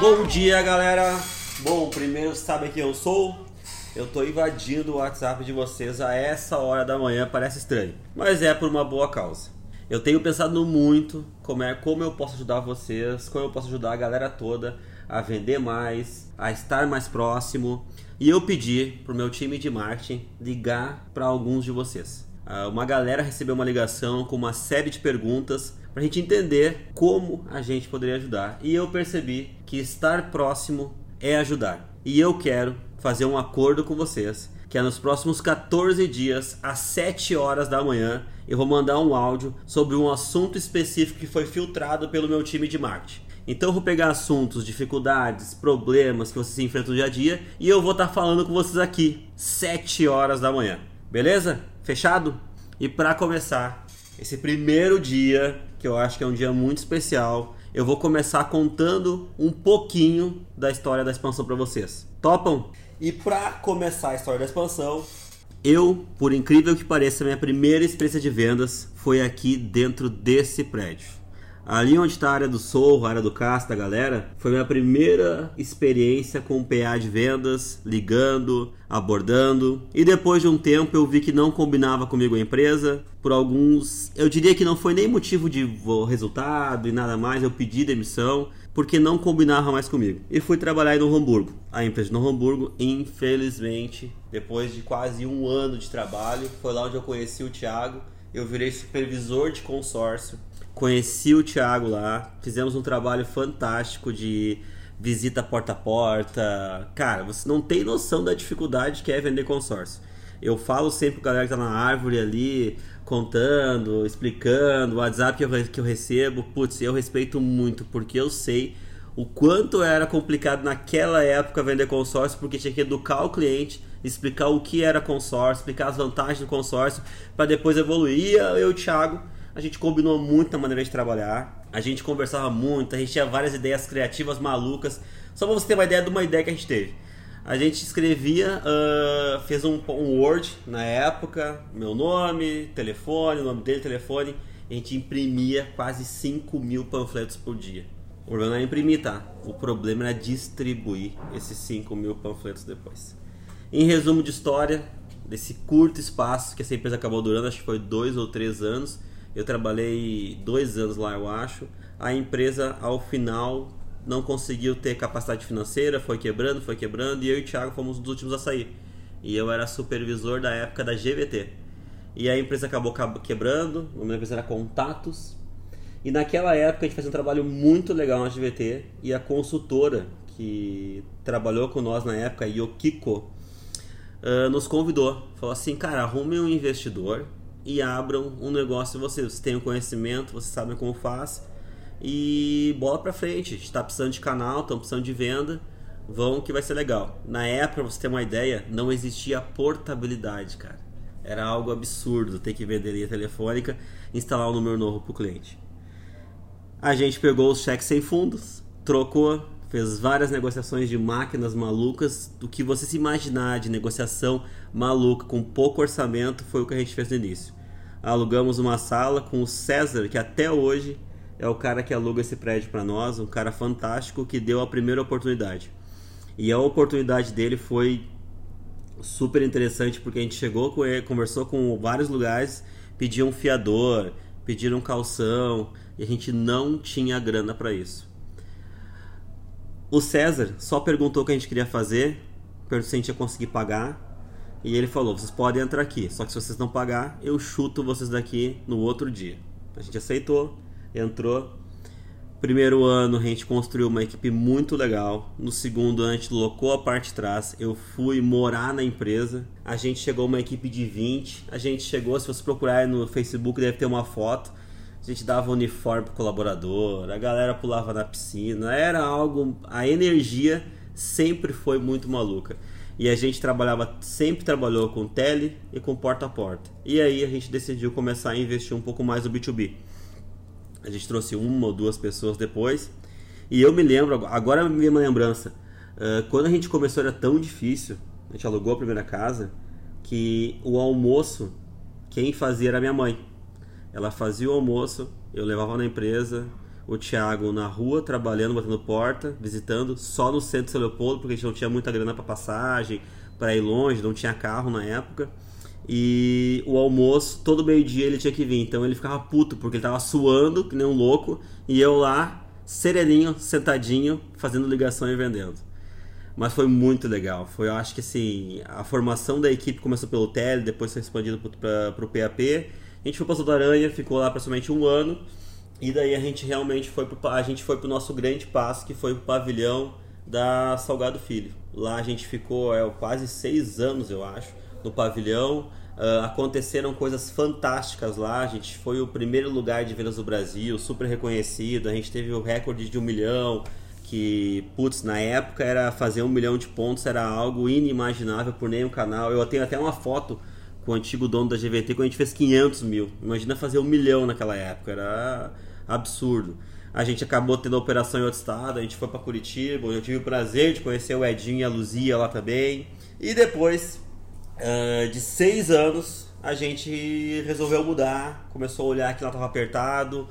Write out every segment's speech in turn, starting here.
Bom dia, galera. Bom, primeiro sabe quem eu sou? Eu tô invadindo o WhatsApp de vocês a essa hora da manhã, parece estranho, mas é por uma boa causa. Eu tenho pensado muito como é como eu posso ajudar vocês, como eu posso ajudar a galera toda a vender mais, a estar mais próximo. E eu pedi pro meu time de marketing ligar para alguns de vocês. Ah, uma galera recebeu uma ligação com uma série de perguntas para a gente entender como a gente poderia ajudar. E eu percebi que estar próximo é ajudar. E eu quero fazer um acordo com vocês que é nos próximos 14 dias, às 7 horas da manhã, eu vou mandar um áudio sobre um assunto específico que foi filtrado pelo meu time de marketing. Então eu vou pegar assuntos, dificuldades, problemas que vocês enfrentam no dia a dia e eu vou estar tá falando com vocês aqui, 7 horas da manhã. Beleza? Fechado? E para começar, esse primeiro dia, que eu acho que é um dia muito especial, eu vou começar contando um pouquinho da história da expansão para vocês. Topam? E para começar a história da expansão, eu, por incrível que pareça, minha primeira experiência de vendas foi aqui dentro desse prédio. Ali onde está a área do Sorro, a área do Casta, galera, foi minha primeira experiência com PA de vendas, ligando, abordando. E depois de um tempo eu vi que não combinava comigo a empresa. Por alguns, eu diria que não foi nem motivo de resultado e nada mais, eu pedi demissão porque não combinava mais comigo. E fui trabalhar em Novo Hamburgo. A empresa de Hamburgo, infelizmente, depois de quase um ano de trabalho, foi lá onde eu conheci o Thiago. Eu virei supervisor de consórcio Conheci o Thiago lá, fizemos um trabalho fantástico de visita porta a porta. Cara, você não tem noção da dificuldade que é vender consórcio. Eu falo sempre a galera que tá na árvore ali, contando, explicando, o WhatsApp que eu, que eu recebo. Putz, eu respeito muito, porque eu sei o quanto era complicado naquela época vender consórcio, porque tinha que educar o cliente, explicar o que era consórcio, explicar as vantagens do consórcio, para depois evoluir. Eu e o Thiago a gente combinou muito a maneira de trabalhar. A gente conversava muito, a gente tinha várias ideias criativas malucas. Só pra você ter uma ideia de uma ideia que a gente teve. A gente escrevia, uh, fez um, um, Word na época, meu nome, telefone, o nome dele, telefone. A gente imprimia quase 5 mil panfletos por dia. O problema não era imprimir, tá? O problema era distribuir esses 5 mil panfletos depois. Em resumo de história, desse curto espaço que essa empresa acabou durando, acho que foi dois ou três anos, eu trabalhei dois anos lá, eu acho. A empresa, ao final, não conseguiu ter capacidade financeira, foi quebrando, foi quebrando, e eu e o Thiago fomos os últimos a sair. E eu era supervisor da época da GVT. E a empresa acabou quebrando, o nome da empresa era Contatos. E naquela época a gente fez um trabalho muito legal na GVT, e a consultora que trabalhou com nós na época, Yokiko, uh, nos convidou. Falou assim, cara, arrume um investidor e abram um negócio vocês. Vocês têm o conhecimento, vocês sabem como faz. E bola pra frente. Está precisando de canal, estão precisando de venda. Vão que vai ser legal. Na época, pra você ter uma ideia, não existia portabilidade, cara. Era algo absurdo ter que vender linha telefônica instalar um número novo pro cliente. A gente pegou os cheques sem fundos, trocou, fez várias negociações de máquinas malucas. Do que você se imaginar de negociação maluca, com pouco orçamento, foi o que a gente fez no início. Alugamos uma sala com o César, que até hoje é o cara que aluga esse prédio para nós, um cara fantástico que deu a primeira oportunidade. E a oportunidade dele foi super interessante porque a gente chegou com ele, conversou com vários lugares, pediam um fiador, pediram um calção e a gente não tinha grana para isso. O César só perguntou o que a gente queria fazer, perguntou se a gente ia conseguir pagar e ele falou: vocês podem entrar aqui, só que se vocês não pagar, eu chuto vocês daqui no outro dia. A gente aceitou, entrou. Primeiro ano a gente construiu uma equipe muito legal. No segundo ano a gente locou a parte de trás. Eu fui morar na empresa. A gente chegou uma equipe de 20. A gente chegou, se você procurar no Facebook, deve ter uma foto. A gente dava uniforme pro colaborador, a galera pulava na piscina. Era algo. A energia sempre foi muito maluca. E a gente trabalhava, sempre trabalhou com tele e com porta a porta. E aí a gente decidiu começar a investir um pouco mais no B2B. A gente trouxe uma ou duas pessoas depois. E eu me lembro, agora me uma lembrança. Uh, quando a gente começou era tão difícil, a gente alugou a primeira casa, que o almoço, quem fazia era minha mãe. Ela fazia o almoço eu levava na empresa, o Thiago na rua, trabalhando, batendo porta, visitando, só no centro de São Leopoldo, porque a gente não tinha muita grana para passagem, para ir longe, não tinha carro na época. E o almoço, todo meio-dia ele tinha que vir, então ele ficava puto, porque ele tava suando, que nem um louco, e eu lá, sereninho, sentadinho, fazendo ligação e vendendo. Mas foi muito legal. Foi, eu acho que assim, a formação da equipe começou pelo Tele, depois foi expandido para o PAP. A gente foi para o Aranha, ficou lá praticamente um ano. E daí a gente realmente foi pro, a gente foi pro nosso grande passo, que foi pro pavilhão da Salgado Filho. Lá a gente ficou é, quase seis anos, eu acho, no pavilhão. Uh, aconteceram coisas fantásticas lá. A gente foi o primeiro lugar de vendas do Brasil, super reconhecido. A gente teve o recorde de um milhão que, putz, na época era fazer um milhão de pontos, era algo inimaginável por nenhum canal. Eu tenho até uma foto com o antigo dono da GVT quando a gente fez 500 mil. Imagina fazer um milhão naquela época, era absurdo. A gente acabou tendo a operação em outro estado, a gente foi para Curitiba, eu tive o prazer de conhecer o Edinho e a Luzia lá também. E depois uh, de seis anos, a gente resolveu mudar, começou a olhar que lá estava apertado,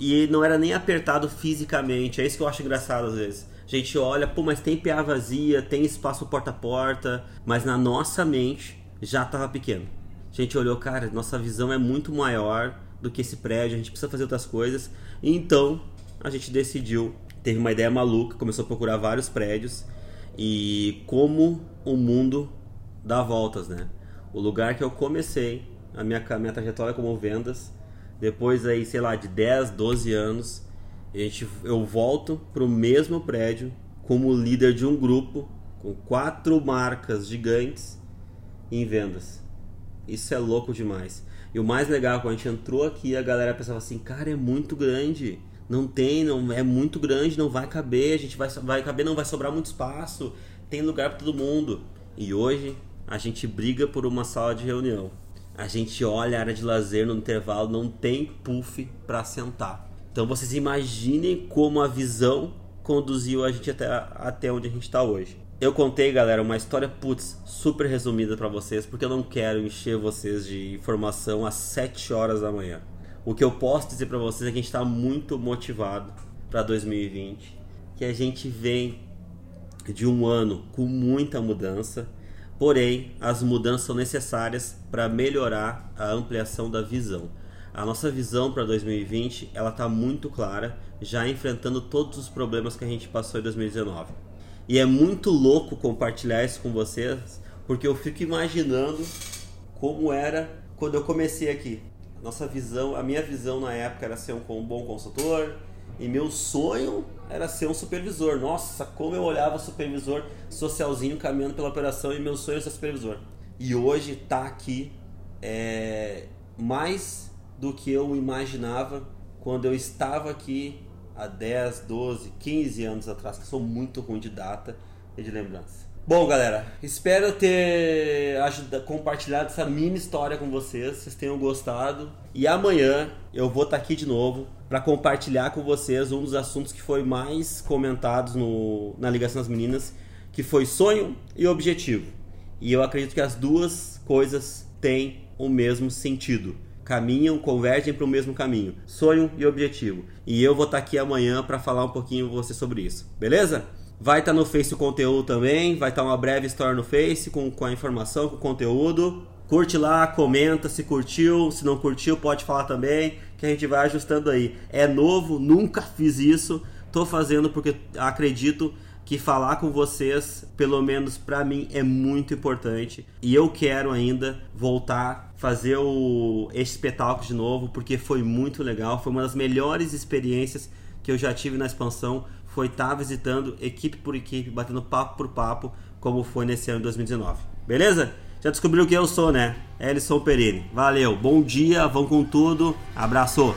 e não era nem apertado fisicamente, é isso que eu acho engraçado às vezes. A gente olha, pô, mas tem PA vazia, tem espaço porta a porta, mas na nossa mente já estava pequeno. A gente olhou, cara, nossa visão é muito maior do que esse prédio, a gente precisa fazer outras coisas. Então a gente decidiu, teve uma ideia maluca, começou a procurar vários prédios e como o mundo dá voltas, né? O lugar que eu comecei a minha, a minha trajetória como vendas depois aí, sei lá, de 10, 12 anos, a gente, eu volto para o mesmo prédio como líder de um grupo com quatro marcas gigantes em vendas. Isso é louco demais. E o mais legal, quando a gente entrou aqui, a galera pensava assim, cara, é muito grande. Não tem, não é muito grande, não vai caber, a gente vai, vai caber, não vai sobrar muito espaço, tem lugar para todo mundo. E hoje a gente briga por uma sala de reunião a gente olha a área de lazer no intervalo, não tem puff para sentar. Então vocês imaginem como a visão conduziu a gente até, até onde a gente está hoje. Eu contei, galera, uma história putz, super resumida para vocês, porque eu não quero encher vocês de informação às 7 horas da manhã. O que eu posso dizer para vocês é que a gente está muito motivado para 2020, que a gente vem de um ano com muita mudança Porém, as mudanças são necessárias para melhorar a ampliação da visão. A nossa visão para 2020 ela está muito clara, já enfrentando todos os problemas que a gente passou em 2019. E é muito louco compartilhar isso com vocês, porque eu fico imaginando como era quando eu comecei aqui. Nossa visão, a minha visão na época era ser um bom consultor, e meu sonho era ser um supervisor. Nossa, como eu olhava supervisor socialzinho caminhando pela operação e meu sonho era ser supervisor. E hoje tá aqui é, mais do que eu imaginava quando eu estava aqui há 10, 12, 15 anos atrás, que sou muito ruim de data e de lembrança. Bom, galera, espero ter ajudado, compartilhado essa mini história com vocês. Vocês tenham gostado. E amanhã eu vou estar aqui de novo para compartilhar com vocês um dos assuntos que foi mais comentados no, na Ligação das Meninas, que foi sonho e objetivo. E eu acredito que as duas coisas têm o mesmo sentido. Caminham, convergem para o mesmo caminho. Sonho e objetivo. E eu vou estar aqui amanhã para falar um pouquinho com você sobre isso. Beleza? Vai estar tá no Face o conteúdo também, vai estar tá uma breve história no Face com, com a informação, com o conteúdo. Curte lá, comenta se curtiu, se não curtiu pode falar também, que a gente vai ajustando aí. É novo, nunca fiz isso, tô fazendo porque acredito que falar com vocês, pelo menos para mim, é muito importante. E eu quero ainda voltar fazer o espetáculo de novo, porque foi muito legal, foi uma das melhores experiências que eu já tive na expansão foi estar tá visitando equipe por equipe, batendo papo por papo, como foi nesse ano de 2019. Beleza? Já descobriu quem eu sou, né? Elison Perini. Valeu, bom dia, vão com tudo, abraço!